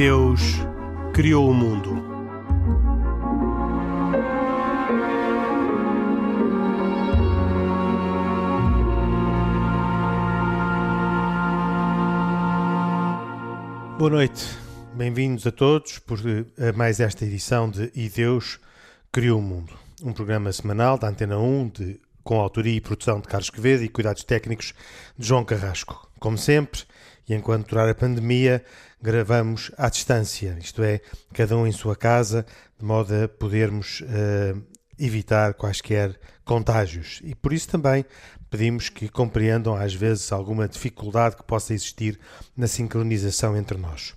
Deus criou o mundo. Boa noite, bem-vindos a todos por a mais esta edição de E Deus Criou o Mundo, um programa semanal da Antena 1 de, com autoria e produção de Carlos Quevedo e cuidados técnicos de João Carrasco. Como sempre, e enquanto durar a pandemia, gravamos à distância, isto é, cada um em sua casa, de modo a podermos uh, evitar quaisquer contágios. E por isso também pedimos que compreendam às vezes alguma dificuldade que possa existir na sincronização entre nós.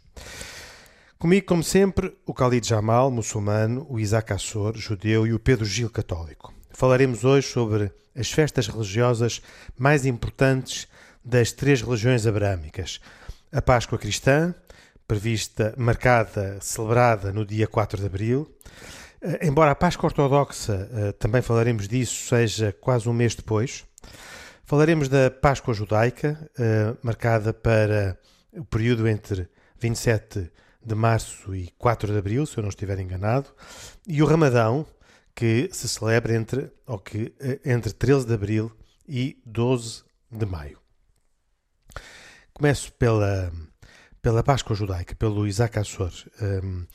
Comigo, como sempre, o Khalid Jamal, muçulmano, o Isaac Assor, judeu, e o Pedro Gil, católico. Falaremos hoje sobre as festas religiosas mais importantes das três religiões abrâmicas. A Páscoa cristã, prevista, marcada, celebrada no dia 4 de abril. Eh, embora a Páscoa ortodoxa, eh, também falaremos disso, seja quase um mês depois. Falaremos da Páscoa judaica, eh, marcada para o período entre 27 de março e 4 de abril, se eu não estiver enganado, e o Ramadão, que se celebra entre, ou que, entre 13 de abril e 12 de maio. Começo pela, pela Páscoa judaica, pelo Isaac Assor, um,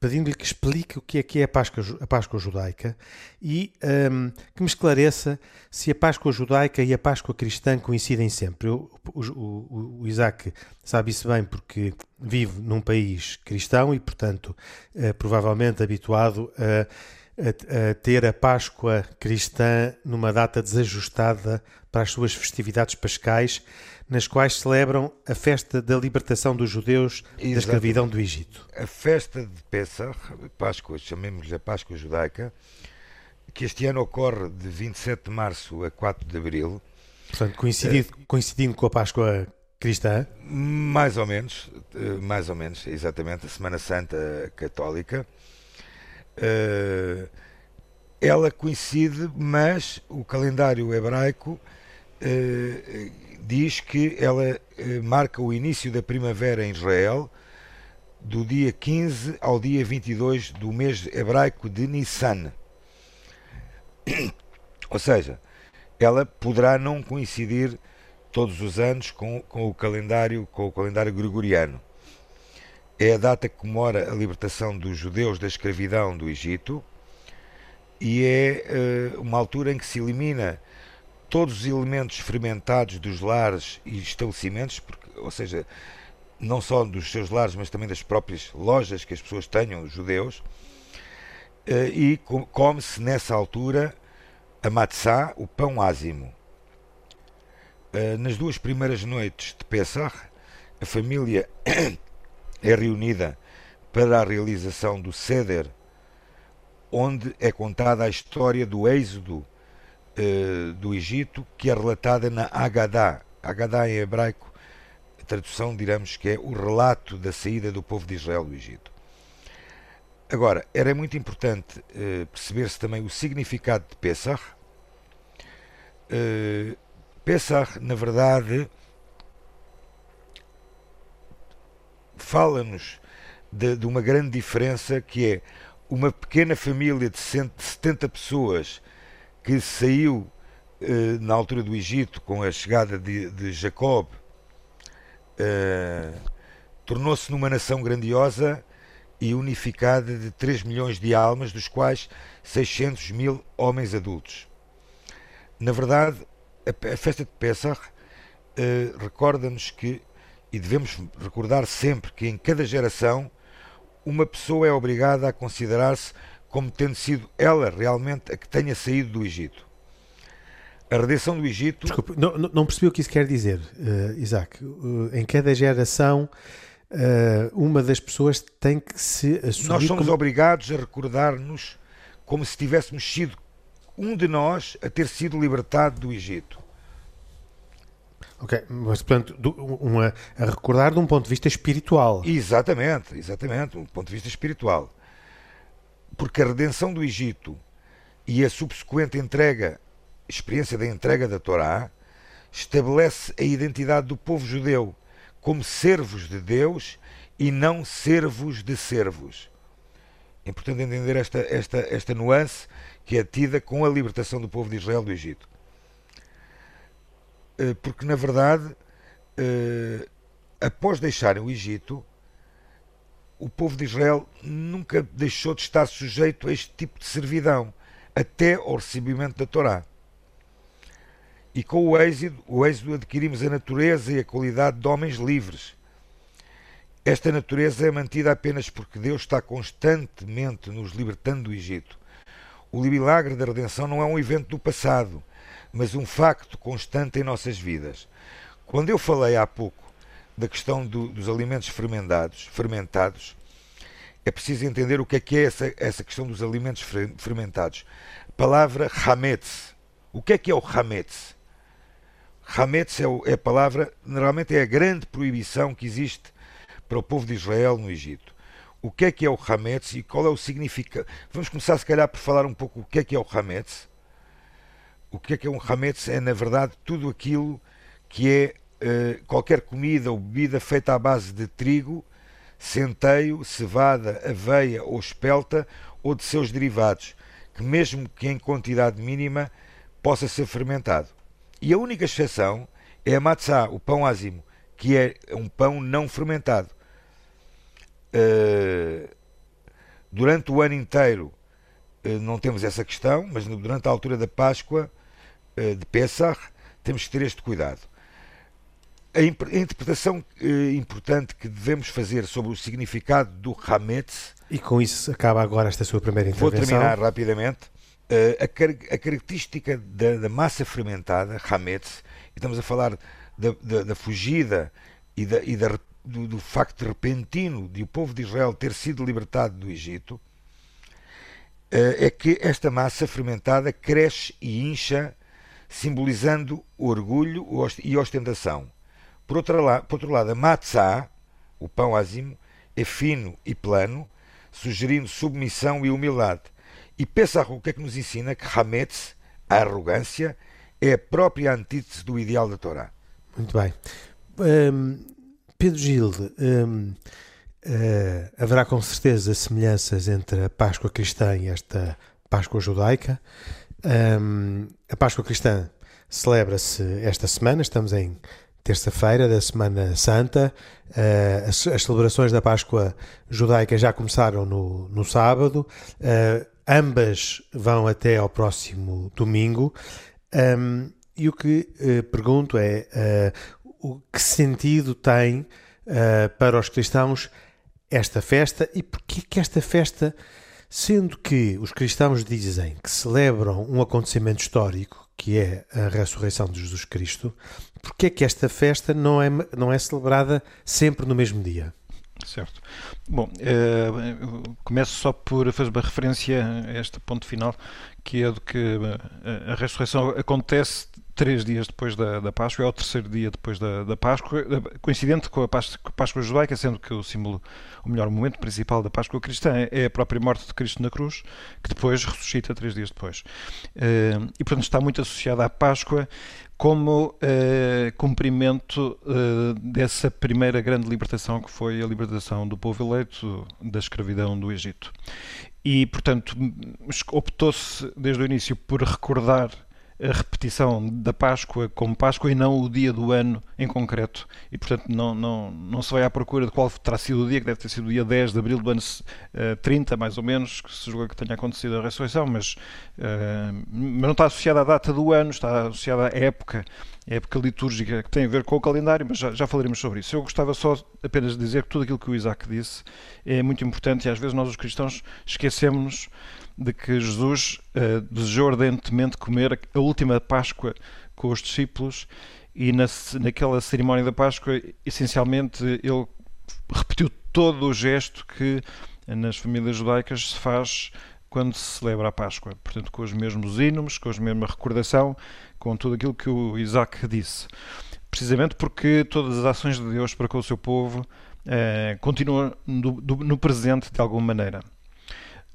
pedindo-lhe que explique o que é que é a Páscoa, a Páscoa judaica e um, que me esclareça se a Páscoa judaica e a Páscoa cristã coincidem sempre. Eu, o, o, o, Isaac sabe isso bem porque vive num país cristão e, portanto, é provavelmente habituado a a, a, ter a Páscoa cristã numa data desajustada para as suas festividades pascais, nas quais celebram a festa da libertação dos judeus Exatamente. da escravidão do Egito. A festa de Pesach, Páscoa, chamemos-lhe a Páscoa judaica, que este ano ocorre de 27 de março a 4 de abril. Portanto, coincidindo, é, coincidindo com a Páscoa cristã? Mais ou menos, eh, mais ou menos, exatamente, a Semana Santa Católica. Uh, ela coincide, mas o calendário hebraico uh, diz que ela uh, marca o início da primavera em Israel do dia 15 ao dia 22 do mês hebraico de Nissan. Ou seja, ela poderá não coincidir todos os anos com, com o calendário com o calendário gregoriano é a data que comemora a libertação dos judeus da escravidão do Egito e é uh, uma altura em que se elimina todos os elementos fermentados dos lares e estabelecimentos, porque, ou seja, não só dos seus lares, mas também das próprias lojas que as pessoas tenham, os judeus, uh, e come-se nessa altura a matzá, o pão ázimo. Uh, nas duas primeiras noites de Pesach, a família é reunida para a realização do Seder, onde é contada a história do êxodo uh, do Egito, que é relatada na Agadá. Agadá em hebraico, tradução diremos que é o relato da saída do povo de Israel do Egito. Agora, era muito importante uh, perceber-se também o significado de Pesach. Uh, Pesach, na verdade, fala-nos de, de, uma grande diferença que é uma pequena família de 70 pessoas que saiu eh, na altura do Egito com a chegada de, de Jacob eh, tornou-se numa nação grandiosa e unificada de 3 milhões de almas, dos quais 600 mil homens adultos. Na verdade, a, a festa de Pesach eh, recorda-nos que e devemos recordar sempre que em cada geração uma pessoa é obrigada a considerar-se como tendo sido ela realmente a que tenha saído do Egito. A redenção do Egito. Desculpe, não, não percebi o que isso quer dizer, uh, Isaac. Uh, em cada geração, uh, uma das pessoas tem que se assumir. Nós somos como... obrigados a recordar-nos como se tivéssemos sido um de nós a ter sido libertado do Egito. Ok, mas portanto, uma, a recordar de um ponto de vista espiritual. Exatamente, exatamente, um ponto de vista espiritual. Porque a redenção do Egito e a subsequente entrega, experiência da entrega da Torá, estabelece a identidade do povo judeu como servos de Deus e não servos de servos. É importante entender esta, esta, esta nuance que é tida com a libertação do povo de Israel do Egito. Eh, porque, na verdade, eh, após deixarem o Egito, o povo de Israel nunca deixou de estar sujeito a este tipo de servidão, até ao recebimento da Torá. E com o êxodo, o êxodo adquirimos a natureza e a qualidade de homens livres. Esta natureza é mantida apenas porque Deus está constantemente nos libertando do Egito. O milagre da redenção não é um evento do passado, mas um facto constante em nossas vidas. Quando eu falei há pouco da questão do, dos alimentos fermentados, fermentados, é preciso entender o que é que é essa, essa questão dos alimentos fermentados. A palavra hametz. O que é que é o hametz? Hametz é, é a palavra, normalmente é a grande proibição que existe para o povo de Israel no Egito. O que é que é o Hametz e qual é o significado? Vamos começar, se calhar, por falar um pouco o que é que é o Hametz. O que é que é um Hametz? É, na verdade, tudo aquilo que é uh, qualquer comida ou bebida feita à base de trigo, centeio, cevada, aveia ou espelta ou de seus derivados, que mesmo que em quantidade mínima possa ser fermentado. E a única exceção é a matzá, o pão ázimo, que é um pão não fermentado. Uh, durante o ano inteiro uh, não temos essa questão, mas durante a altura da Páscoa, uh, de Pesach, temos que ter este cuidado. A, a interpretação importante que devemos fazer sobre o significado do Hametz. E com isso acaba agora esta sua primeira intervenção. Vou terminar rapidamente. A, car a, característica da, da, massa fermentada, Hametz, e estamos a falar da, da, da fugida e, da, e do, do, facto repentino de o povo de Israel ter sido libertado do Egito, eh, é que esta massa fermentada cresce e incha, simbolizando orgulho e ostentação. Por outro, lado, por outro lado, a matzá, o pão ázimo, é fino e plano, sugerindo submissão e humildade. E Pesach que é que nos ensina? Que Hametz, a arrogância, é a própria antítese do ideal da Torá. Muito bem. Um, Pedro Gil, um, uh, eh, haverá com certeza semelhanças entre a Páscoa cristã e esta Páscoa judaica. Um, a Páscoa cristã celebra-se esta semana, estamos em terça-feira da Semana Santa. Uh, as, as, celebrações da Páscoa judaica já começaram no, no sábado, uh, ambas vão até ao próximo domingo. Um, e o que uh, pergunto é o que sentido tem para os cristãos esta festa e porquê que esta festa, sendo que os cristãos dizem que celebram um acontecimento histórico, que é a ressurreição de Jesus Cristo, porquê que esta festa não é, não é celebrada sempre no mesmo dia? Certo. Bom, eh, começo só por fazer uma referência a este ponto final, que é do que a ressurreição acontece três dias depois da, da Páscoa, é o terceiro dia depois da, da Páscoa, coincidente com a, Páscoa, com a Páscoa judaica, sendo que o símbolo, o melhor momento principal da Páscoa cristã é a própria morte de Cristo na cruz, que depois ressuscita três dias depois. Eh, e portanto está muito associada à Páscoa como uh, cumprimento uh, dessa primeira grande libertação que foi a libertação do povo eleito da escravidão do Egito. E, portanto, optou-se desde o início por recordar a repetição da Páscoa como Páscoa e não o dia do ano em concreto. E, portanto, não, não, não se vai à procura de qual terá sido o dia, que deve ter sido o dia 10 de abril do ano uh, 30, mais ou menos, que se julga que tenha acontecido a ressurreição, mas, uh, mas não está associada à data do ano, está associada à época, época litúrgica, que tem a ver com o calendário, mas já, já falaremos sobre isso. Eu gostava só apenas de dizer que tudo aquilo que o Isaac disse é muito importante e às vezes nós, os cristãos, esquecemos-nos de que Jesus uh, desejou ardentemente comer a última Páscoa com os discípulos e na, naquela cerimónia da Páscoa, essencialmente, ele repetiu todo o gesto que nas famílias judaicas se faz quando se celebra a Páscoa. Portanto, com os mesmos hinos, com a mesma recordação, com tudo aquilo que o Isaac disse. Precisamente porque todas as ações de Deus para com o seu povo eh, continuam no, no presente de alguma maneira.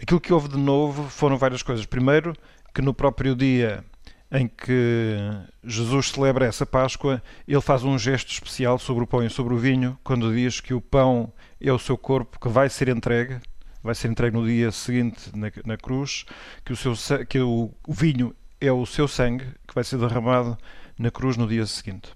Aquilo que houve de novo foram várias coisas. Primeiro, que no próprio dia em que Jesus celebra essa Páscoa, ele faz um gesto especial sobre o pão e sobre o vinho, quando diz que o pão é o seu corpo que vai ser entregue, vai ser entregue no dia seguinte na, na cruz, que, o, seu, que o, o vinho é o seu sangue que vai ser derramado na cruz no dia seguinte.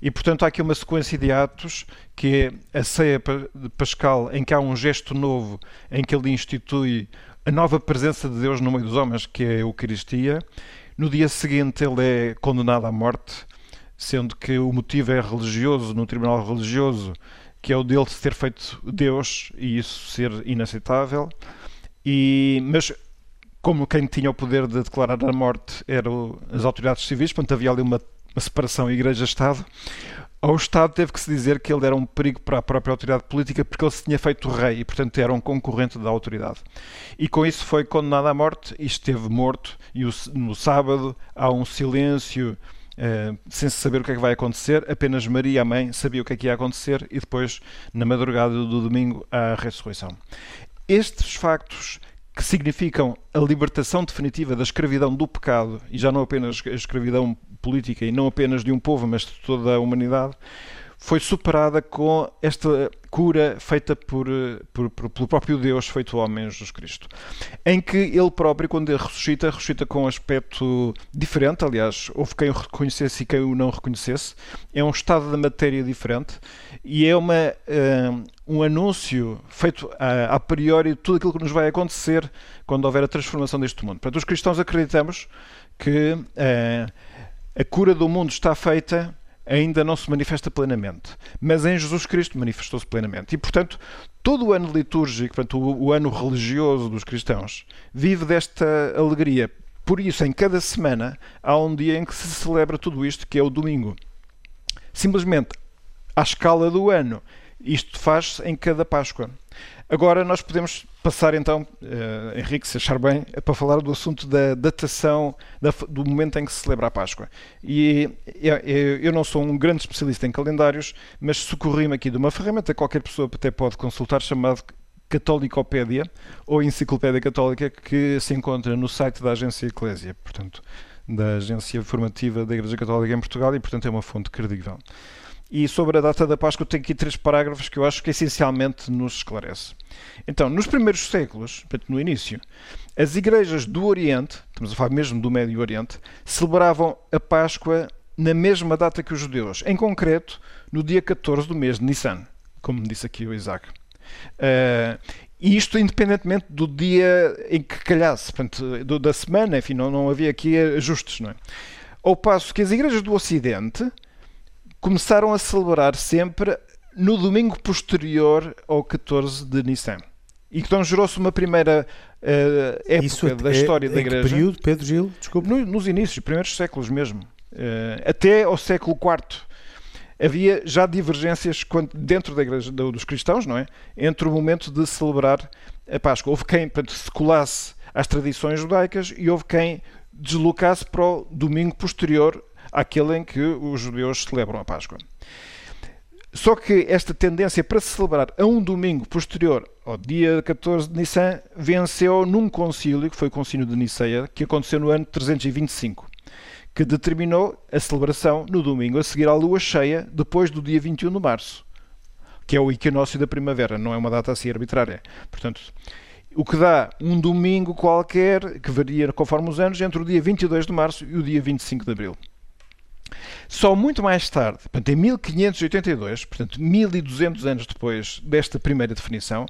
E portanto há aqui uma sequência de atos que é a ceia de Pascal, em que há um gesto novo, em que ele institui a nova presença de Deus no meio dos homens, que é a Eucaristia. No dia seguinte ele é condenado à morte, sendo que o motivo é religioso, no tribunal religioso, que é o dele ter feito Deus e isso ser inaceitável. E, mas como quem tinha o poder de declarar a morte eram as autoridades civis, portanto havia ali uma, uma separação igreja-Estado, ao Estado teve que se dizer que ele era um perigo para a própria autoridade política porque ele se tinha feito rei e, portanto, era um concorrente da autoridade. E com isso foi condenado à morte e esteve morto. E no sábado há um silêncio Uh, sem saber o que é que vai acontecer, apenas Maria, a mãe, sabia o que é que ia acontecer e depois, na madrugada do domingo, a ressurreição. Estes factos que significam a libertação definitiva da escravidão do pecado, e já não apenas a escravidão política, e não apenas de um povo, mas de toda a humanidade, foi superada com esta cura feita por, por, por, pelo próprio Deus, feito homem, Jesus Cristo. Em que ele próprio, quando ele ressuscita, ressuscita com um aspecto diferente. Aliás, houve quem o reconhecesse e quem o não reconhecesse. É um estado da matéria diferente e é uma, uh, um anúncio feito a, a priori de tudo aquilo que nos vai acontecer quando houver a transformação deste mundo. Portanto, os cristãos acreditamos que uh, a cura do mundo está feita ainda não se manifesta plenamente, mas em Jesus Cristo manifestou-se plenamente. E, portanto, todo o ano litúrgico, portanto, o, o ano religioso dos cristãos, vive desta alegria. Por isso, em cada semana, há um dia em que se celebra tudo isto, que é o domingo. Simplesmente, à escala do ano, isto faz-se em cada Páscoa. Agora nós podemos passar então, uh, Henrique, se achar bem, para falar do assunto da datação da, do momento em que se celebra a Páscoa. E eu, eu não sou um grande especialista em calendários, mas socorri-me aqui de uma ferramenta que qualquer pessoa até pode consultar, chamada Católicopédia ou Enciclopédia Católica, que se encontra no site da Agência Eclésia, portanto, da Agência Formativa da Igreja Católica em Portugal, e portanto é uma fonte credível. E sobre a data da Páscoa tenho aqui três parágrafos que eu acho que essencialmente nos esclarece. Então, nos primeiros séculos, portanto, no início, as igrejas do Oriente, estamos a falar mesmo do Médio Oriente, celebravam a Páscoa na mesma data que os judeus, em concreto, no dia 14 do mês de Nissan, como disse aqui o Isaac. Uh, e isto independentemente do dia em que calhasse, portanto, do, da semana, enfim, não, não havia aqui ajustes, não é? Ao passo que as igrejas do Ocidente começaram a celebrar sempre no domingo posterior ao 14 de Nissan. E então gerou-se uma primeira uh, época Isso da é, história da Igreja. Que período, Pedro Gil? Desculpe. No, nos inícios, primeiros séculos mesmo. Uh, até ao século IV. Havia já divergências dentro da Igreja dos cristãos, não é? Entre o momento de celebrar a Páscoa. Houve quem portanto, se colasse às tradições judaicas e houve quem deslocasse para o domingo posterior àquele em que os judeus celebram a Páscoa. Só que esta tendência para se celebrar a um domingo posterior ao dia 14 de Nissan venceu num concílio, que foi o concílio de Niceia, que aconteceu no ano 325, que determinou a celebração no domingo a seguir à lua cheia, depois do dia 21 de março, que é o equinócio da primavera, não é uma data assim arbitrária. Portanto, o que dá um domingo qualquer, que varia conforme os anos, entre o dia 22 de março e o dia 25 de abril. Só muito mais tarde, portanto, em 1582, portanto, 1200 anos depois desta primeira definição,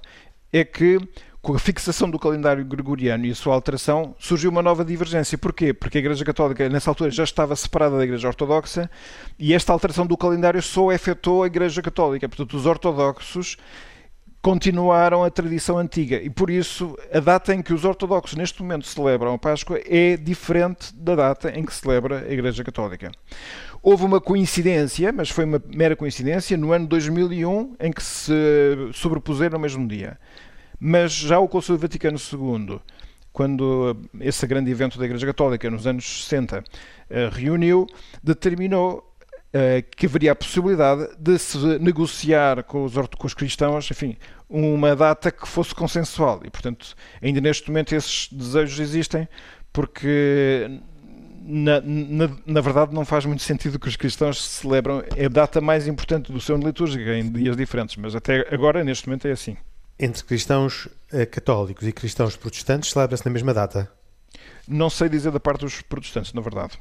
é que, com a fixação do calendário gregoriano e a sua alteração, surgiu uma nova divergência. Porquê? Porque a Igreja Católica, nessa altura, já estava separada da Igreja Ortodoxa e esta alteração do calendário só afetou a Igreja Católica. Portanto, os ortodoxos continuaram a tradição antiga e por isso a data em que os ortodoxos neste momento celebram a Páscoa é diferente da data em que celebra a Igreja Católica. Houve uma coincidência, mas foi uma mera coincidência, no ano 2001 em que se sobrepuseram no mesmo dia. Mas já o Conselho Vaticano II, quando esse grande evento da Igreja Católica nos anos 60 eh, reuniu, determinou que haveria a possibilidade de se negociar com os, com os cristãos, enfim, uma data que fosse consensual. E, portanto, ainda neste momento esses desejos existem, porque na, na, na, verdade, não faz muito sentido que os cristãos celebram. A data mais importante do seu ano litúrgico, em dias diferentes, mas até agora, neste momento, é assim. Entre cristãos eh, católicos e cristãos protestantes, celebra-se na mesma data? Não sei dizer da parte dos protestantes, na verdade.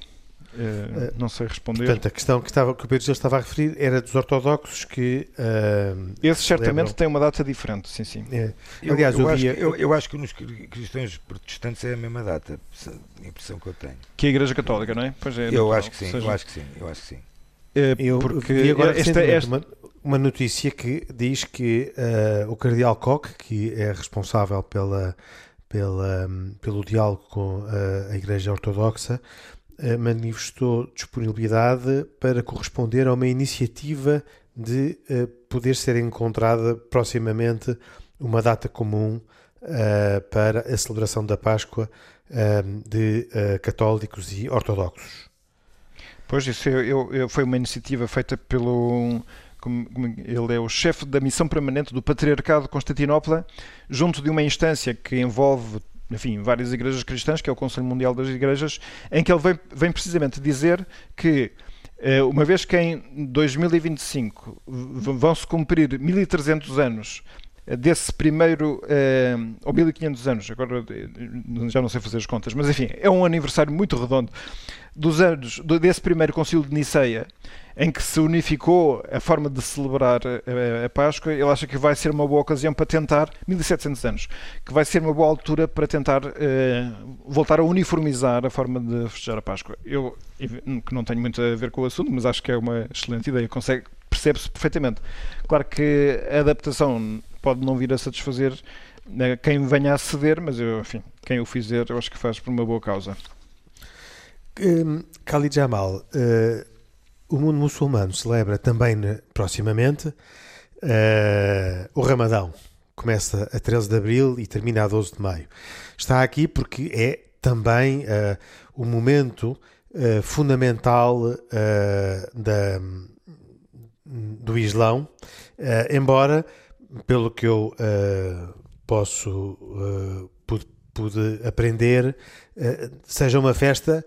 Uh, não sei responder. Portanto, a questão que, estava, que o Pedro Gil estava a referir era dos ortodoxos que. Uh, Esses certamente têm uma data diferente, sim, sim. É. Aliás, eu, eu, acho, eu, eu, acho que nos cristãos protestantes é a mesma data, a impressão que eu tenho. Que a Igreja Católica, não é? Pois é. Eu acho que sim, seja... eu acho que sim, eu acho que sim. É, eu porque vi agora esta, esta... Uma, uma, notícia que diz que uh, o Cardeal Koch, que é responsável pela, pela, pelo diálogo com a Igreja Ortodoxa, manifestou disponibilidade para corresponder a uma iniciativa de uh, poder ser encontrada proximamente uma data comum uh, para a celebração da Páscoa de católicos e ortodoxos. Pois, isso eu, eu, foi uma iniciativa feita pelo. Ele é o chefe da missão permanente do Patriarcado de Constantinopla, junto de uma instância que envolve enfim, várias igrejas cristãs, que é o Conselho Mundial das Igrejas, em que ele vem, vem precisamente dizer que eh, uma vez que em 2025 vão-se cumprir 1300 anos eh, desse primeiro, eh, ou 1500 anos, agora já não sei fazer as contas, mas enfim, é um aniversário muito redondo dos anos desse primeiro concílio de Niceia, em que se unificou a forma de celebrar a, a, Páscoa, ele acha que vai ser uma boa ocasião para tentar, 1700 anos, que vai ser uma boa altura para tentar eh, voltar a uniformizar a forma de festejar a Páscoa. Eu, que não tenho muito a ver com o assunto, mas acho que é uma excelente ideia, consegue, percebe-se perfeitamente. Claro que a adaptação pode não vir a satisfazer né, quem venha a ceder, mas eu, enfim, quem o fizer, eu acho que faz por uma boa causa. Um, Khalid Jamal, uh, o mundo muçulmano celebra também né, proximamente uh, o Ramadão. Começa a 13 de abril e termina a 12 de maio. Está aqui porque é também uh, o momento fundamental da, do Islão, embora, pelo que eu posso pude, pude aprender, seja uma festa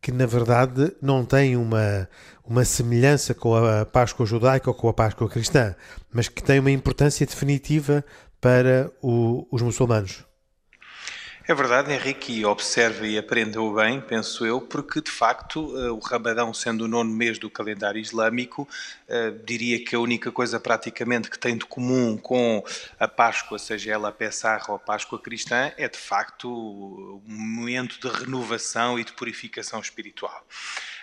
que na verdade não tem uma, uma semelhança com a Páscoa judaica ou com a Páscoa cristã, mas que tem uma importância definitiva para o, os muçulmanos. É verdade, Henrique, e observa e aprendeu bem, penso eu, porque de facto eh, o Ramadão, sendo o nono mês do calendário islâmico, eh, diria que a única coisa praticamente que tem de comum com a Páscoa, seja ela a Pessah ou a Páscoa cristã, é de facto um momento de renovação e de purificação espiritual.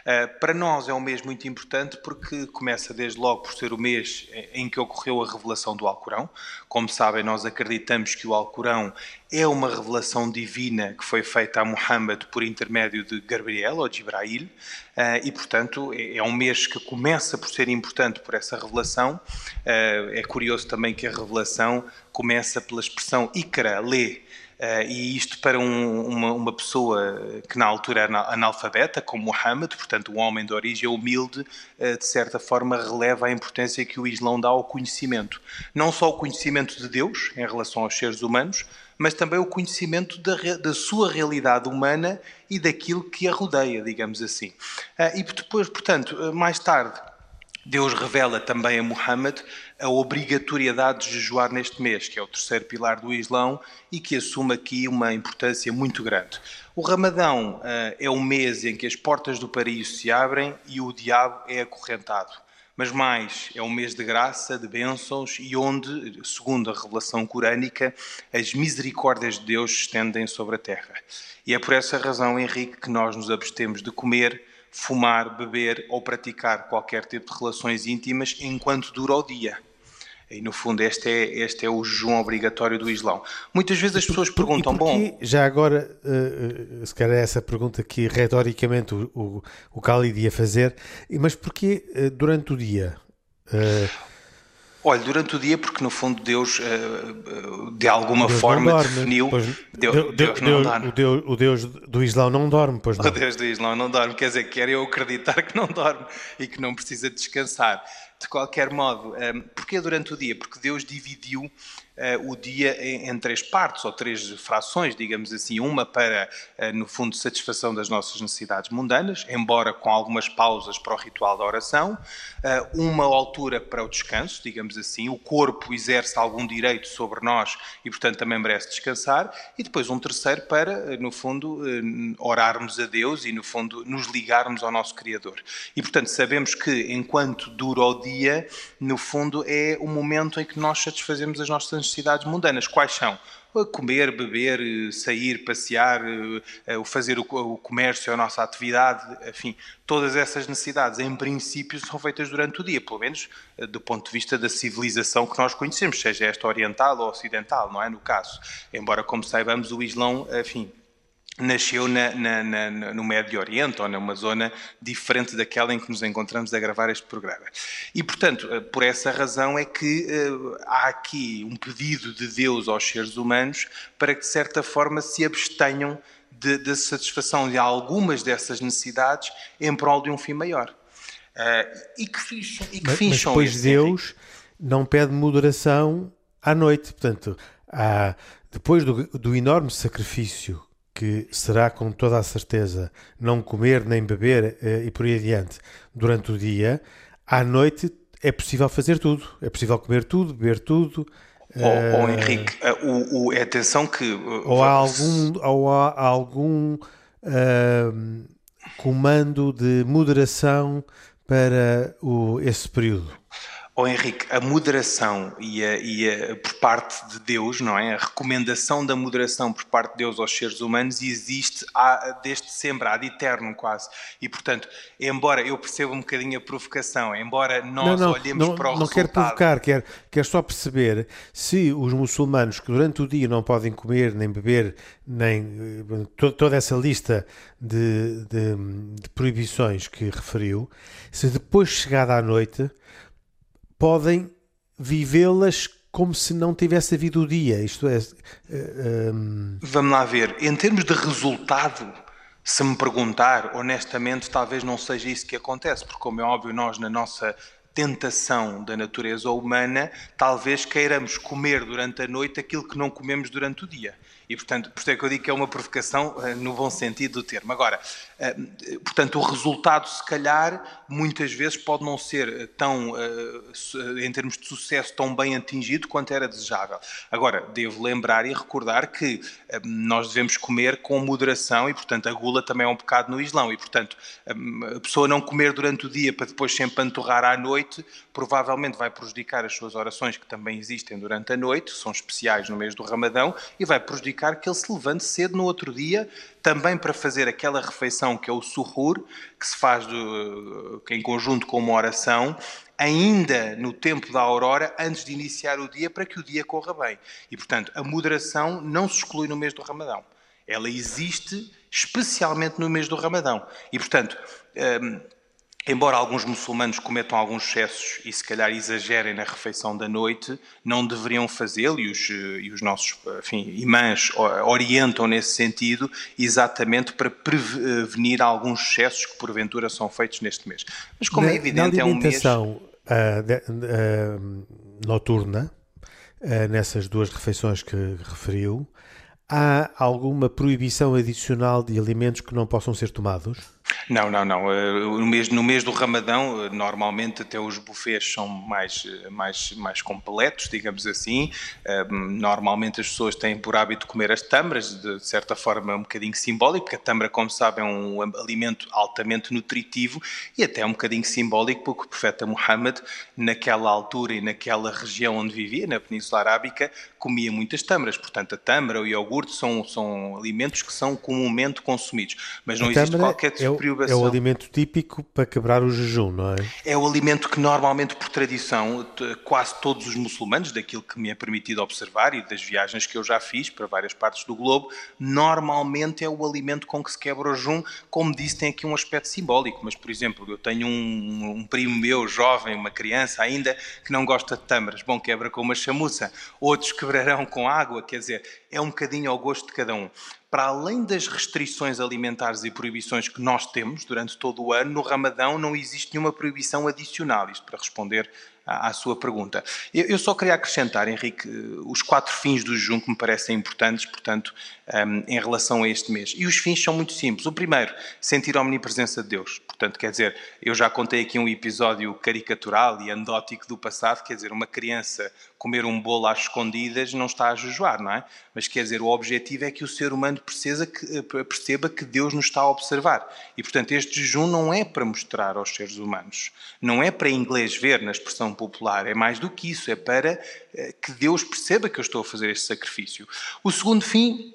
Uh, para nós é um mês muito importante porque começa desde logo por ser o mês em que ocorreu a revelação do Alcorão. Como sabem, nós acreditamos que o Alcorão é uma revelação divina que foi feita a Muhammad por intermédio de Gabriel ou de Ibrahim, uh, e portanto é, é, um mês que começa por ser importante por essa revelação. Uh, é curioso também que a revelação começa pela expressão Ikra, lê, Uh, e isto para um, uma, uma, pessoa que na altura era analfabeta, como Muhammad, portanto um homem de origem humilde, uh, de certa forma releva a importância que o Islão dá ao conhecimento. Não só o conhecimento de Deus em relação aos seres humanos, mas também o conhecimento da, da sua realidade humana e daquilo que a rodeia, digamos assim. Uh, e depois, portanto, mais tarde, Deus revela também a Muhammad a obrigatoriedade de jejuar neste mês, que é o terceiro pilar do Islão e que assume aqui uma importância muito grande. O Ramadão uh, é o mês em que as portas do paraíso se abrem e o diabo é acorrentado. Mas mais, é um mês de graça, de bênçãos e onde, segundo a revelação corânica, as misericórdias de Deus se estendem sobre a terra. E é por essa razão, Henrique, que nós nos abstemos de comer fumar, beber ou praticar qualquer tipo de relações íntimas enquanto dura o dia. E no fundo este é, este é o jejum obrigatório do Islão. Muitas vezes as pessoas perguntam, bom... Já agora, uh, se calhar é essa pergunta que retoricamente o, o, o Khalid ia fazer, mas porquê uh, durante o dia? Uh, Olha, durante o dia, porque no fundo Deus, eh, eh, de alguma Deus forma, definiu. Pois, Deus, Deus, Deus, não dorme. O Deus, o Deus do Islão não dorme, pois não. O Deus do Islão não dorme, quer dizer, quer eu acreditar que não dorme e que não precisa descansar. De qualquer modo, um, porquê durante o dia? Porque Deus dividiu o dia em, três partes, ou três frações, digamos assim. Uma para, uh, no fundo, satisfação das nossas necessidades mundanas, embora com algumas pausas para o ritual da oração. Uh, uma altura para o descanso, digamos assim. O corpo exerce algum direito sobre nós e, portanto, também merece descansar. E depois um terceiro para, no fundo, orarmos a Deus e, no fundo, nos ligarmos ao nosso Criador. E, portanto, sabemos que enquanto dura o dia, no fundo, é o momento em que nós satisfazemos as nossas necessidades mundanas. Quais são? comer, beber, sair, passear, eh, fazer o comércio, a nossa atividade, enfim, todas essas necessidades, em princípio, são feitas durante o dia, pelo menos eh, do ponto de vista da civilização que nós conhecemos, seja esta oriental ou ocidental, não é? No caso, embora, como saibamos, o Islão, enfim, nasceu na, na, na, no Médio Oriente ou numa zona diferente daquela em que nos encontramos a gravar este programa. E, portanto, eh, por essa razão é que uh, há aqui um pedido de Deus aos seres humanos para que, de certa forma, se abstenham da satisfação de algumas dessas necessidades em prol de um fim maior. Uh, e que, fincham, e que mas, mas depois Deus não pede moderação à noite. Portanto, há, depois do, do enorme sacrifício que será com toda a certeza não comer nem beber eh, e por aí adiante durante o dia, à noite é possível fazer tudo. É possível comer tudo, beber tudo. Ou, ou Henrique, uh, o, o, atenção que. Ou há algum, ou há algum uh, comando de moderação para o, esse período. Oh, Henrique, a moderação e, a, e a, por parte de Deus, não é? A recomendação da moderação por parte de Deus aos seres humanos existe há, desde sempre, há de eterno quase. E, portanto, embora eu perceba um bocadinho a provocação, embora nós não, não, olhemos não, para o não resultado... Não quero provocar, quero, quero só perceber se os muçulmanos que durante o dia não podem comer, nem beber, nem eh, toda essa lista de, de, de proibições que referiu, se depois chegada à noite podem vivê-las como se não tivesse havido o dia. Isto é. Uh, eh, um... Ehm, Vamos lá ver. Em termos de resultado, se me perguntar, honestamente, talvez não seja isso que acontece, porque, como é óbvio, nós, na nossa tentação da natureza humana, talvez queiramos comer durante a noite aquilo que não comemos durante o dia. E, portanto, por isso é que eu digo que é uma provocação uh, no bom sentido do termo. Agora, uh, portanto, o resultado, se calhar, muitas vezes pode não ser eh, tão, em termos de sucesso, tão bem atingido quanto era desejável. Agora, devo lembrar e recordar que nós devemos comer com moderação e, portanto, a gula também é um pecado no Islão. E, portanto, a pessoa não comer durante o dia para depois sempre antorrar à noite, provavelmente vai prejudicar as suas orações, que também existem durante a noite, são especiais no mês do Ramadão, e vai prejudicar justificar que ele se levante cedo no outro dia, também para fazer aquela refeição que é o surrur, que se faz do, em conjunto com uma oração, ainda no tempo da aurora, antes de iniciar o dia, para que o dia corra bem. E, portanto, a moderação não se exclui no mês do Ramadão. Ela existe especialmente no mês do Ramadão. E, portanto, hum, Embora alguns muçulmanos cometam alguns excessos e se calhar exagerem na refeição da noite, não deveriam fazê-lo e os, e os nossos enfim, imãs orientam nesse sentido exatamente para prevenir alguns excessos que porventura são feitos neste mês. Mas como é na, é evidente, é um mês... Uh, de, uh, noturna, uh, nessas duas refeições que referiu, há alguma proibição adicional de alimentos que não possam ser tomados? Não, não, não. Eh, no mês, no mês do Ramadão, eh, normalmente até os bufês são mais, eh, mais, mais completos, digamos assim. Normalmente as pessoas têm por hábito comer as tâmaras, de certa forma um bocadinho simbólico, porque a tâmara, como sabem, é um alimento altamente nutritivo e até um bocadinho simbólico, porque o profeta Muhammad, naquela altura e naquela região onde vivia, na Península Arábica, comia muitas tâmaras. Portanto, a tâmara, o iogurte são, são alimentos que são comumente consumidos. Mas não existe qualquer é é o alimento típico para quebrar o jejum, não é? É o alimento que normalmente, por tradição, quase todos os muçulmanos, daquilo que me é permitido observar e das viagens que eu já fiz para várias partes do globo, normalmente é o alimento com que se quebra o jejum. Como disse, tem aqui um aspecto simbólico, mas, por exemplo, eu tenho um, um primo meu, jovem, uma criança ainda, que não gosta de tâmaras. Bom, quebra com uma chamuça. Outros quebrarão com água, quer dizer, é um bocadinho ao gosto de cada um para além das restrições alimentares e proibições que nós temos durante todo o ano, no Ramadão não existe nenhuma proibição adicional. Isto para responder à, à sua pergunta. Eu, eu, só queria acrescentar, Henrique, os quatro fins do jejum que me parecem importantes, portanto, um, em relação a este mês. E os fins são muito simples. O primeiro, sentir a omnipresença de Deus. Portanto, quer dizer, eu já contei aqui um episódio caricatural e andótico do passado, quer dizer, uma criança comer um bolo às escondidas não está a jejuar, não é? Mas quer dizer, o objetivo é que o ser humano perceba que, perceba que Deus nos está a observar. E, portanto, este jejum não é para mostrar aos seres humanos, não é para inglês ver na expressão popular, é mais do que isso, é para eh, que Deus perceba que eu estou a fazer este sacrifício. O segundo fim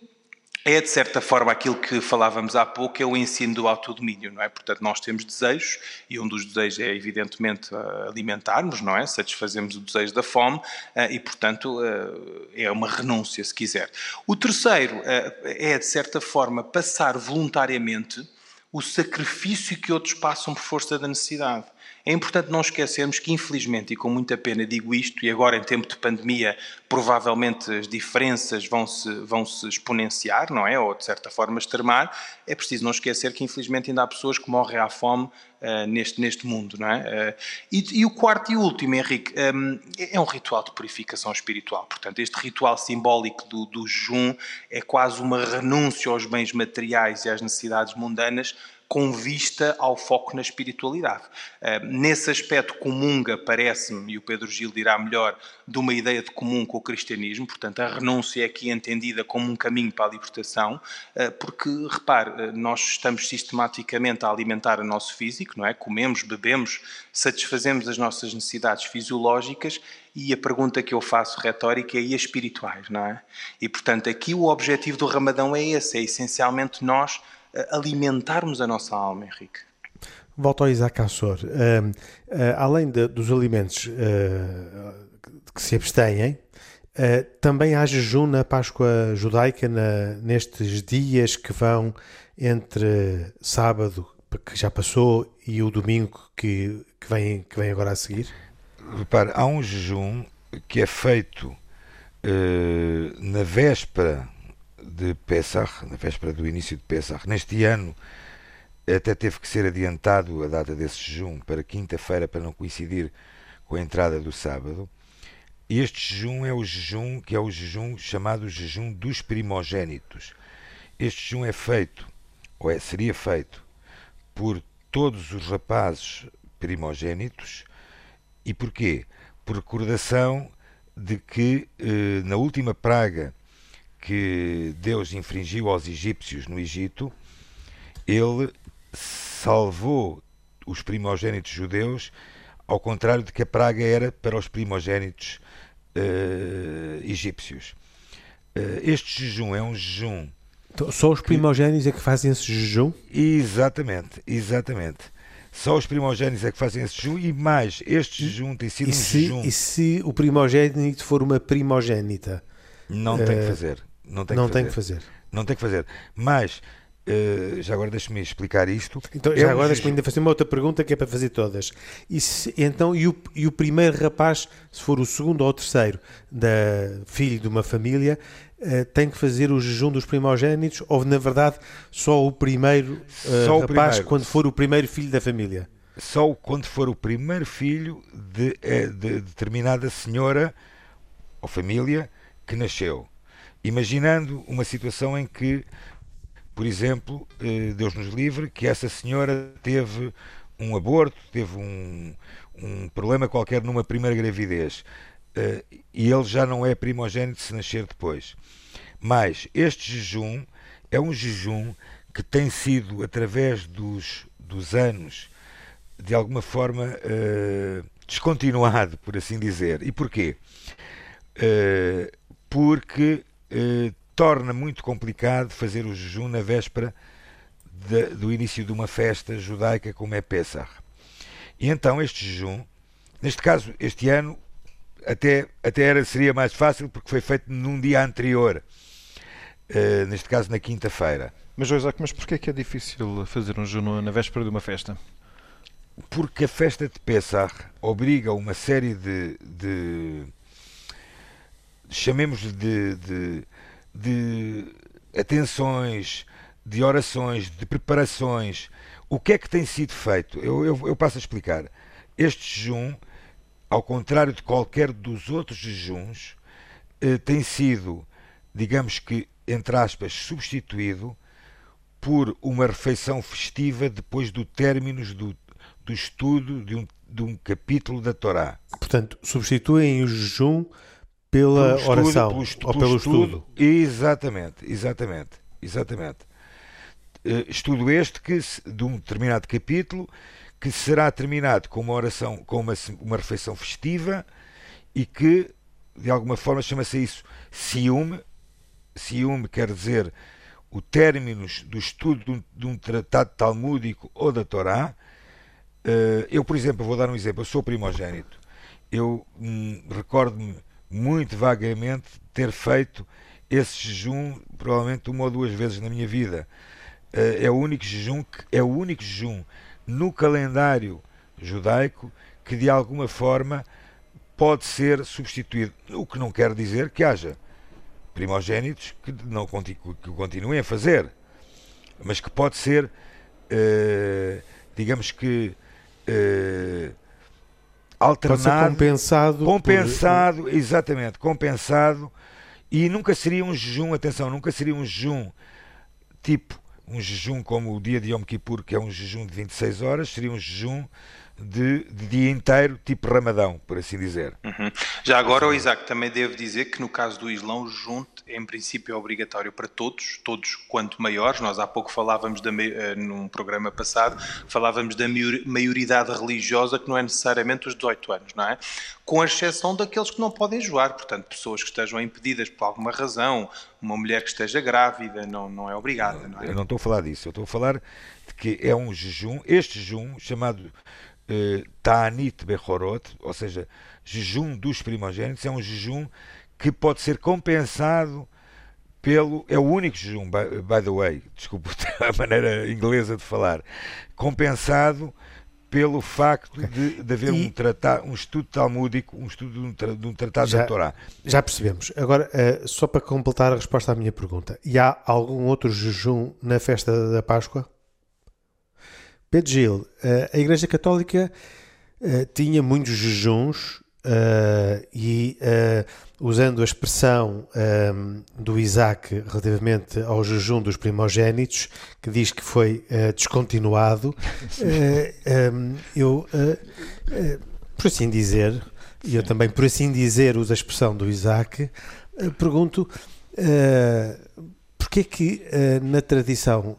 é, de certa forma, aquilo que falávamos há pouco, é o ensino do autodomínio, não é? Portanto, nós temos desejos, e um dos desejos é, evidentemente, alimentarmos, não é? Satisfazemos o desejo da fome, eh, e, portanto, eh, é uma renúncia, se quiser. O terceiro é, de certa forma, passar voluntariamente o sacrifício que outros passam por força da necessidade. É importante não esquecermos que, infelizmente, e com muita pena digo isto, e agora em tempo de pandemia, provavelmente as diferenças vão se, vão -se exponenciar, não é? Ou de certa forma extremar. É preciso não esquecer que, infelizmente, ainda há pessoas que morrem à fome uh, neste, neste mundo, não é? Uh, e, e, o quarto e último, Henrique, um, ehm, é um ritual de purificação espiritual. Portanto, este ritual simbólico do, do jejum é quase uma renúncia aos bens materiais e às necessidades mundanas com vista ao foco na espiritualidade. Uh, nesse aspecto, comunga, parece-me, e o Pedro Gil dirá melhor, de uma ideia de comum com o cristianismo, portanto, a renúncia é aqui entendida como um caminho para a libertação, uh, porque, repare, uh, nós estamos sistematicamente a alimentar o nosso físico, não é? Comemos, bebemos, satisfazemos as nossas necessidades fisiológicas e a pergunta que eu faço retórica é e espirituais, não é? E, portanto, aqui o objetivo do Ramadão é esse, é essencialmente nós alimentarmos a nossa alma, Henrique. Volto ao Isaac Assor. Uh, uh, além de, dos alimentos uh, que se abstêm, também há jejum na Páscoa judaica na, nestes dias que vão entre sábado, que já passou, e o domingo que, que, vem, que vem agora a seguir? Repare, há um jejum que é feito na véspera de Pesach, na véspera do início de Pesach. Neste ano até teve que ser adiantado a data desse jejum para quinta-feira para não coincidir com a entrada do sábado. Este jejum é o jejum que é o jejum chamado jejum dos primogênitos. Este jejum é feito, ou é, seria feito, por todos os rapazes primogênitos. E porquê? Por recordação de que eh, na última praga que Deus infringiu aos egípcios no Egito, ele salvou os primogênitos judeus, ao contrário de que a praga era para os primogênitos uh, egípcios. Uh, este jejum é um jejum. Então, só os primogênitos que... é que fazem esse jejum? Exatamente, exatamente. Só os primogênitos é que fazem esse jejum e mais, este jejum tem sido e um se, jejum. E se o primogênito for uma primogênita? Não uh... tem que fazer. Não tem, não que, tem fazer. que fazer. Não tem que fazer. Mas, uh, já agora deixe-me explicar isto. Então, já é agora um deixe-me ainda fazer uma outra pergunta que é para fazer todas. E se, então, e o, e o primeiro rapaz, se for o segundo ou o terceiro da filho de uma família, uh, tem que fazer o jejum dos primogênitos ou, na verdade, só o primeiro uh, só o rapaz primeiro. quando for o primeiro filho da família? Só quando for o primeiro filho de, de determinada senhora ou família que nasceu. Imaginando uma situação em que, por exemplo, eh, Deus nos livre, que essa senhora teve um aborto, teve um, um problema qualquer numa primeira gravidez eh, e ele já não é primogênito se nascer depois. Mas este jejum é um jejum que tem sido, através dos, dos anos, de alguma forma uh, descontinuado, por assim dizer. E porquê? Porque eh, torna muito complicado fazer o jejum na véspera de, do início de uma festa judaica como é Pesach. E então este jejum, neste caso, este ano, até, até era, seria mais fácil porque foi feito num dia anterior, uh, neste caso na quinta-feira. Mas, Isaac, mas porquê é que é difícil fazer um jejum na véspera de uma festa? Porque a festa de Pesach obriga uma série de, de chamemos de, de, de atenções, de orações, de preparações. O que é que tem sido feito? Eu, eu, eu passo a explicar. Este jejum ao contrário de qualquer dos outros jejuns, eh, tem sido, digamos que, entre aspas, substituído por uma refeição festiva depois do término do, do estudo de um, de um capítulo da Torá. Portanto, substituem o jejum pela estudo, oração pelo estu- ou pelo pelo estudo. Exatamente, exatamente, exatamente. Eh, Estudo este que de um determinado capítulo que será terminado com uma oração, com uma, uma refeição festiva e que de alguma forma chama-se isso Sium. Sium quer dizer o término do estudo de um, de um tratado talmúdico ou da Torá. Eh, Eu, por exemplo, vou dar um exemplo. Eu sou primogênito. Eu hum, recordo-me muito vagamente ter feito esse jejum provavelmente uma ou duas vezes na minha vida. Eh, É o único jejum que é o único jejum no calendário judaico que de alguma forma pode ser substituído. O que não quer dizer que haja primogênitos que não que continuem a fazer, mas que pode ser, eh, digamos que eh, alternado compensado. por- compensado, exatamente, compensado e nunca seria um jejum, atenção, nunca seria um jejum tipo um jejum como o dia de Yom Kippur, que é um jejum de 26 horas, seria um jejum de, de dia inteiro, tipo Ramadão, por assim dizer. Uhum. Já agora, o Isaac, também devo dizer que no caso do Islão, o junto em princípio é obrigatório para todos, todos quanto maiores. Nós há pouco falávamos, da, eh, num programa passado, falávamos da maior- maioridade religiosa que não é necessariamente os 18 anos, não é? Com exceção daqueles que não podem joar, portanto, pessoas que estejam impedidas por alguma razão, uma mulher que esteja grávida, não, não é obrigada, não é? Eu não estou a falar disso, eu estou a falar de que é um jejum, este jejum chamado Ta'anit Bechorot, ou seja, jejum dos primogênitos, é um jejum que pode ser compensado pelo. É o único jejum, by, by the way, desculpe a maneira inglesa de falar, compensado pelo facto de, de haver E- um, trata, um estudo talmúdico, um estudo de um, tra- de um tratado Já- da Torá. Já percebemos. Agora, eh, só para completar a resposta à minha pergunta, e há algum outro jejum na festa da Páscoa? Pedro Gil, eh, a Igreja Católica eh, tinha muitos jejuns eh, e, usando a expressão do Isaac relativamente ao jejum dos primogênitos, que diz que foi descontinuado, eu, por assim dizer, e eu também, por assim dizer, uso a expressão do Isaac, pergunto eh, porque é que na tradição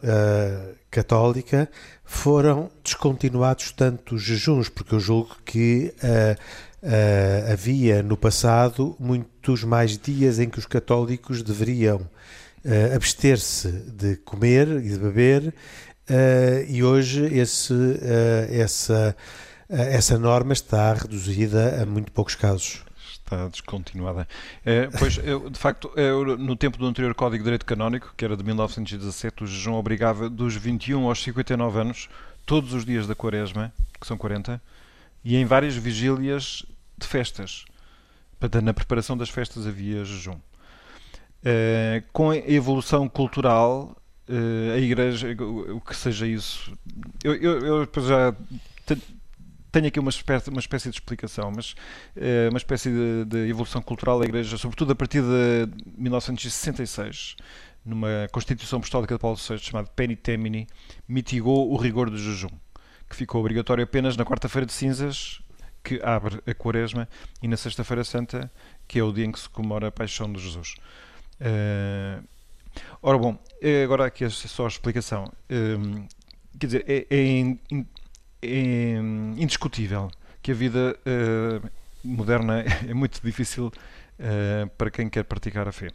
católica foram descontinuados tantos jejuns, porque eu julgo que eh, eh, havia no passado muitos mais dias em que os católicos deveriam eh, abster-se de comer e de beber, e hoje esse, essa, essa norma está reduzida a muito poucos casos. Está descontinuada. Eh, pois, eu, de facto, eu, no tempo do anterior Código de Direito Canónico, que era de 1917, o jejum obrigava dos 21 aos 59 anos, todos os dias da quaresma, que são 40, e em várias vigílias de festas. Portanto, na preparação das festas havia jejum. Eh, com a evolução cultural, eh, a Igreja, o, que seja isso, eu, eu, eu já tenho aqui uma espécie, uma espécie de explicação, mas eh, uma espécie de, de evolução cultural da Igreja, sobretudo a partir de 1966, numa Constituição Apostólica de Paulo VI chamada Penitemini, mitigou o rigor do jejum, que ficou obrigatório apenas na quarta-feira de cinzas, que abre a quaresma, e na sexta-feira santa, que é o dia em que se comemora a paixão de Jesus. Eh, ora bom, eh, agora aqui é só a explicação. Quer dizer, é, é é indiscutível que a vida eh, moderna é muito difícil eh, para quem quer praticar a fé.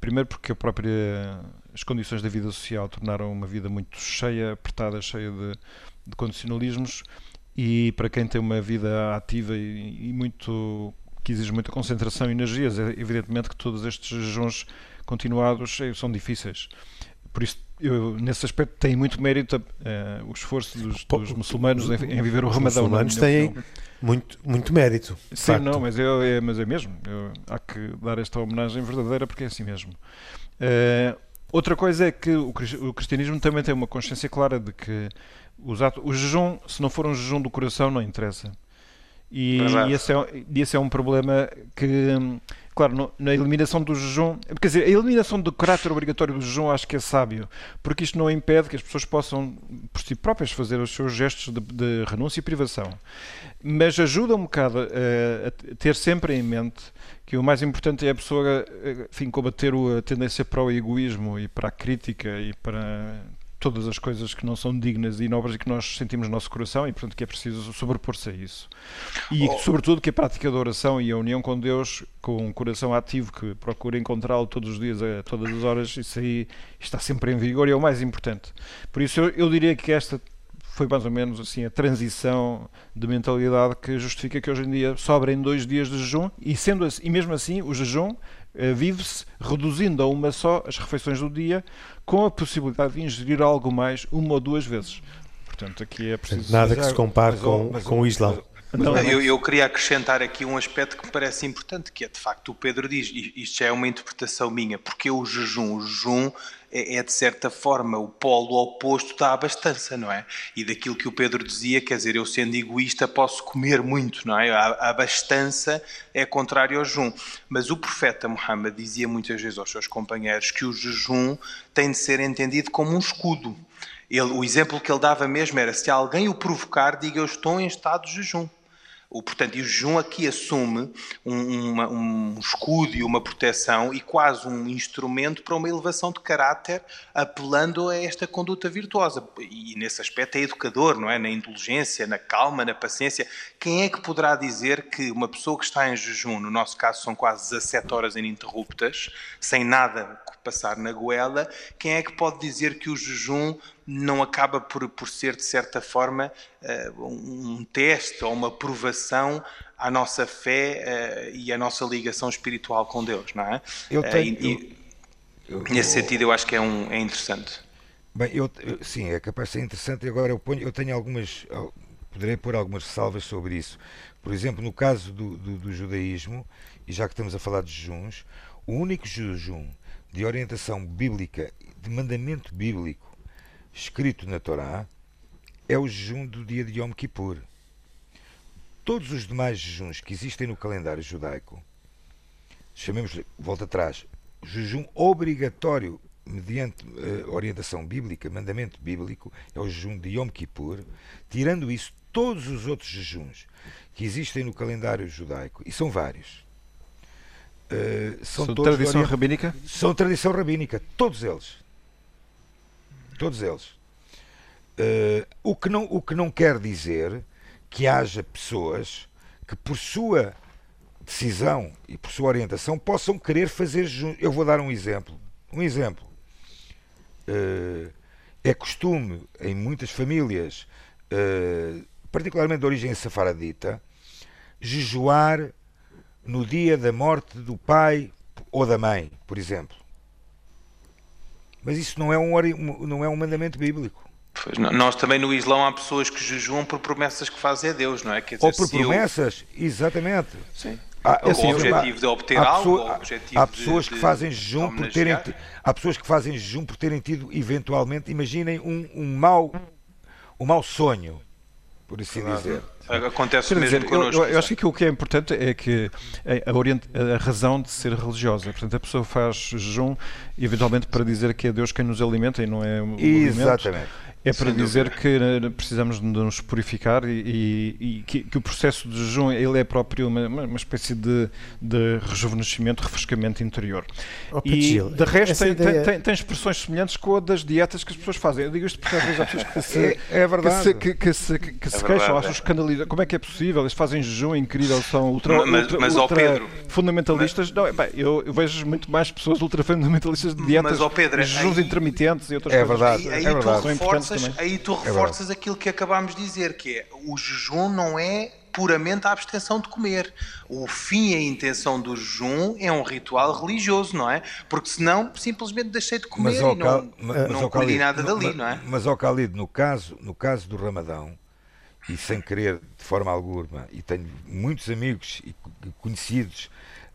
Primeiro porque a própria, as condições da vida social tornaram uma vida muito cheia, apertada, cheia de, de condicionalismos e para quem tem uma vida ativa e, e muito que exige muita concentração e energias, é evidentemente que todos estes jejuns continuados são difíceis. Por isso, eu, nesse aspecto, tem muito mérito eh, o esforço dos, dos muçulmanos em, em viver o os Ramadão. na muçulmanos têm opinião. Muito, muito mérito. Sim, facto. não, mas, eu, é, mas é mesmo. Eu- há que dar esta homenagem verdadeira porque é assim mesmo. Eh, outra coisa é que o cristianismo também tem uma consciência clara de que os atos, o jejum, se não for um jejum do coração, não interessa. E, e esse, é, esse é um problema que Claro, na eliminação do jejum, quer dizer, a eliminação do caráter obrigatório do jejum acho que é sábio, porque isto não impede que as pessoas possam, por si próprias, fazer os seus gestos de, de renúncia e privação. Mas ajuda um bocado a, a, ter sempre em mente que o mais importante é a pessoa, enfim, combater a tendência para o egoísmo e para a crítica e para todas as coisas que não são dignas e nobres e que nós sentimos no nosso coração e, portanto, que é preciso sobrepor-se a isso. E, oh. sobretudo, que a prática da oração e a união com Deus, com um coração ativo que procura encontrá-lo todos os dias, a todas as horas, isso aí está sempre em vigor e é o mais importante. Por isso, eu, eu diria que esta foi mais ou menos assim a transição de mentalidade que justifica que hoje em dia sobrem dois dias de jejum e sendo assim, e mesmo assim o jejum vive-se reduzindo a uma só as refeições do dia, com a possibilidade de ingerir algo mais uma ou duas vezes. Portanto, aqui é preciso. Nada que se compare com, com o Islã. Não, eu, eu, queria acrescentar aqui um aspecto que me parece importante, que é de facto o Pedro diz, e isto já é uma interpretação minha, porque o jejum, o jejum é, é, de certa forma o polo oposto da abastança, não é? E daquilo que o Pedro dizia, quer dizer, eu sendo egoísta posso comer muito, não é? A abastança é contrário ao jejum. Mas o profeta Muhammad dizia muitas vezes aos seus companheiros que o jejum tem de ser entendido como um escudo. Ele, o exemplo que ele dava mesmo era: se alguém o provocar, diga eu estou em estado de jejum. O, portanto, e o jejum aqui assume um, uma, um escudo e uma proteção e quase um instrumento para uma elevação de caráter, apelando a esta conduta virtuosa. E nesse aspecto é educador, não é? Na inteligência, na calma, na paciência. Quem é que poderá dizer que uma pessoa que está em jejum, no nosso caso são quase 17 horas ininterruptas, sem nada passar na goela, quem é que pode dizer que o jejum não acaba por, por ser, de certa forma, uh, um teste ou uma provação à nossa fé uh, e à nossa ligação espiritual com Deus, não é? Eu eh, tenho, e, eu, eu, nesse sentido, eu acho que é, um, é interessante. Bem, eu, sim, é capaz de ser interessante. Agora, eu, ponho, eu tenho algumas. Poderei pôr algumas ressalvas sobre isso. Por exemplo, no caso do, do, do judaísmo, e já que estamos a falar de jejuns, o único jejum de orientação bíblica, de mandamento bíblico escrito na Torá é o jejum do dia de Yom Kippur. Todos os demais jejuns que existem no calendário judaico, chamemos-lhe, volta atrás, jejum obrigatório mediante uh, orientação bíblica, mandamento bíblico, é o jejum de Yom Kippur. Tirando isso, todos os outros jejuns que existem no calendário judaico, e são vários, uh, são, são tradição rabínica? São tradição rabínica, todos eles. Todos eles. Uh, o, que não, o que não quer dizer que haja pessoas que, por sua decisão e por sua orientação, possam querer fazer. Eu vou dar um exemplo. Um exemplo. Uh, é costume em muitas famílias, uh, particularmente de origem safaradita, jejuar no dia da morte do pai ou da mãe, por exemplo. Mas isso não é um, não é um mandamento bíblico. Pois, nós também no Islão há pessoas que jejuam por promessas que fazem a Deus, não é? Dizer, Ou por promessas, eu... exatamente. Sim. Há, o assim, objetivo de obter há algo, pessoa, objetivo há pessoas de, que fazem jejum por terem há pessoas que fazem jejum por terem tido eventualmente, imaginem um, um mau um mau sonho, por assim claro. dizer. Acontece Quer mesmo dizer, connosco. Eu, eu, acho que o que é importante é que a, orient, a razão de ser religiosa. Portanto, a pessoa faz jejum eventualmente para dizer que é Deus quem nos alimenta e não é o Exatamente. Alimento. É para Sem dizer dúvida. que eh, precisamos de nos purificar e, e, e que, que, o processo de jejum ele é próprio uma, uma espécie de, de rejuvenescimento, refrescamento interior. Oh, e Gil, de resto tem, ideia... tem, tem, expressões semelhantes com a das dietas que as pessoas fazem. Eu digo isto porque às vezes há pessoas que se, é, é verdade. que se, que, que se, que se é queixam, acham escandalizadas. Como é que é possível? Eles fazem jejum incrível, são ultra, mas, ultra, mas, ultra Pedro, fundamentalistas. Mas... Não, bem, eu, eu, vejo muito mais pessoas ultra fundamentalistas de dietas, mas, Pedro, jejuns aí... intermitentes e outras é coisas. Verdade, aí, é aí verdade. Reforças, aí tu reforças reforças aquilo que acabámos de dizer, que é o jejum não é puramente a abstenção de comer. O fim e a intenção do jejum é um ritual religioso, não é? Porque senão simplesmente deixei de comer mas, e não, mas, não colhi nada dali, mas, não é? Mas, ao Khalid, no caso, no caso do Ramadão, e sem querer de forma alguma, e tenho muitos amigos e conhecidos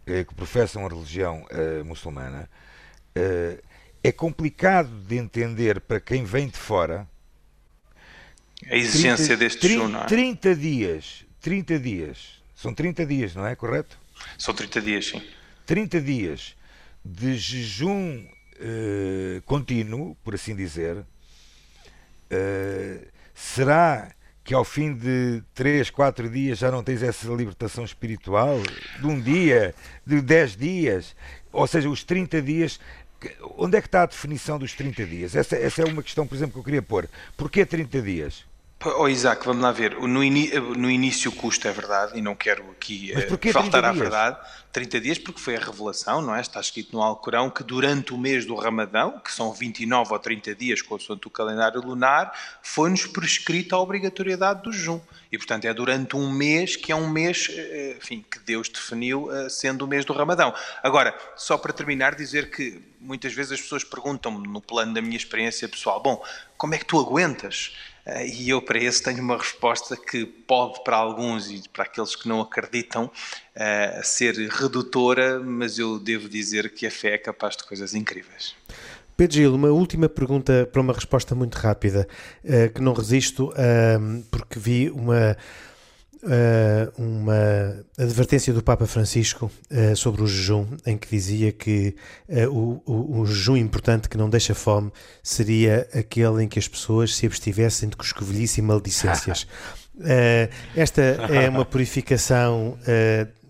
eh, que professam a religião eh, muçulmana, eh, é complicado de entender para quem vem de fora a exigência 30, deste 30, jejum, não é? 30 dias, 30 dias, são 30 dias, não é? Correto? São 30 dias, sim. 30 dias de jejum uh, contínuo, por assim dizer, uh, será que ao fim de 3, 4 dias já não tens essa libertação espiritual? De um dia, de 10 dias? Ou seja, os 30 dias. Onde é que está a definição dos 30 dias? Essa, essa é uma questão, por exemplo, que eu queria pôr. Porquê 30 dias? Oh, Isaac, vamos lá ver. No, no início custa, é verdade, e não quero aqui uh, faltar à verdade. 30 dias, porque foi a revelação, não é? Está escrito no Alcorão que durante o mês do Ramadão, que são 29 ou 30 dias, consoante o calendário lunar, foi-nos prescrita a obrigatoriedade do jejum. E, portanto, é durante um mês que é um mês, eh, enfim, que Deus definiu eh, sendo o mês do Ramadão. Agora, só para terminar, dizer que muitas vezes as pessoas perguntam-me, no plano da minha experiência pessoal, bom, como é que tu aguentas? Eh, e eu, para esse, tenho uma resposta que pode, para alguns e para aqueles que não acreditam, eh, ser redutora, mas eu devo dizer que a fé é capaz de coisas incríveis. Pedro Gil, uma última pergunta para uma resposta muito rápida, eh, que não resisto, porque vi uma uh, uma advertência do Papa Francisco uh, sobre o jejum, em que dizia que uh, o, o, o, jejum importante que não deixa fome seria aquele em que as pessoas se abstivessem de coscovilhice e maledicências. esta é uma purificação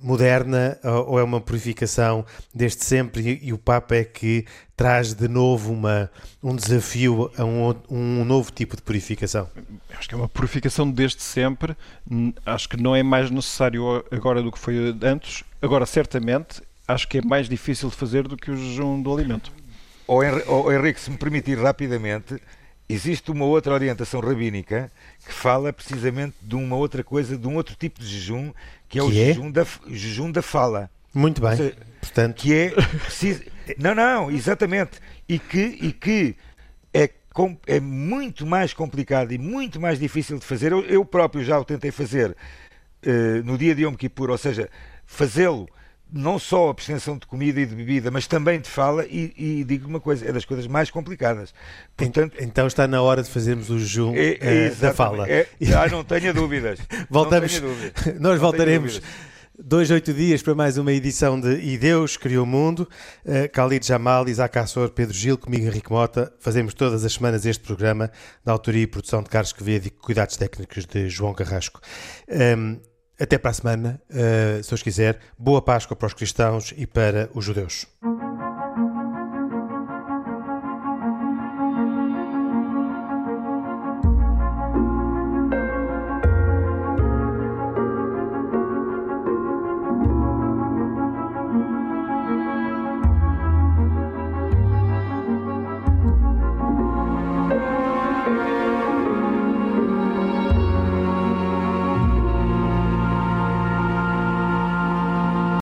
moderna ou é uma purificação desde sempre e o Papa é que traz de novo uma, um desafio a um, um novo tipo de purificação? Acho que é uma purificação desde sempre. Acho que não é mais necessário agora do que foi antes. Agora, certamente, acho que é mais difícil de fazer do que o jejum do alimento. Oh, Henrique, se me permitir rapidamente, existe uma outra orientação rabínica que fala precisamente de uma outra coisa, de um outro tipo de jejum, que é que o é? Jejum, da, jejum da fala. Muito bem. Seja, Portanto... Que é. Não, não, exatamente. E que, e que é, é muito mais complicado e muito mais difícil de fazer. Eu, eu próprio já o tentei fazer uh, no dia de Yom Kippur, ou seja, fazê-lo não só a abstenção de comida e de bebida, mas também de fala, e, e digo uma coisa, é das coisas mais complicadas. Portanto, então está na hora de fazermos o jejum é, é, da fala. É, já não tenha dúvidas. Voltamos, tenha dúvidas. nós não voltaremos dois, oito dias para mais uma edição de E Deus Criou o Mundo. Uh, Khalid Jamal, Isaac Assor, Pedro Gil, comigo Henrique Mota. Fazemos todas as semanas este programa da autoria e produção de Carlos Quevedo e cuidados técnicos de João Carrasco. Um, ehm, até para a semana, uh, se Deus quiser. Boa Páscoa para os cristãos e para os judeus.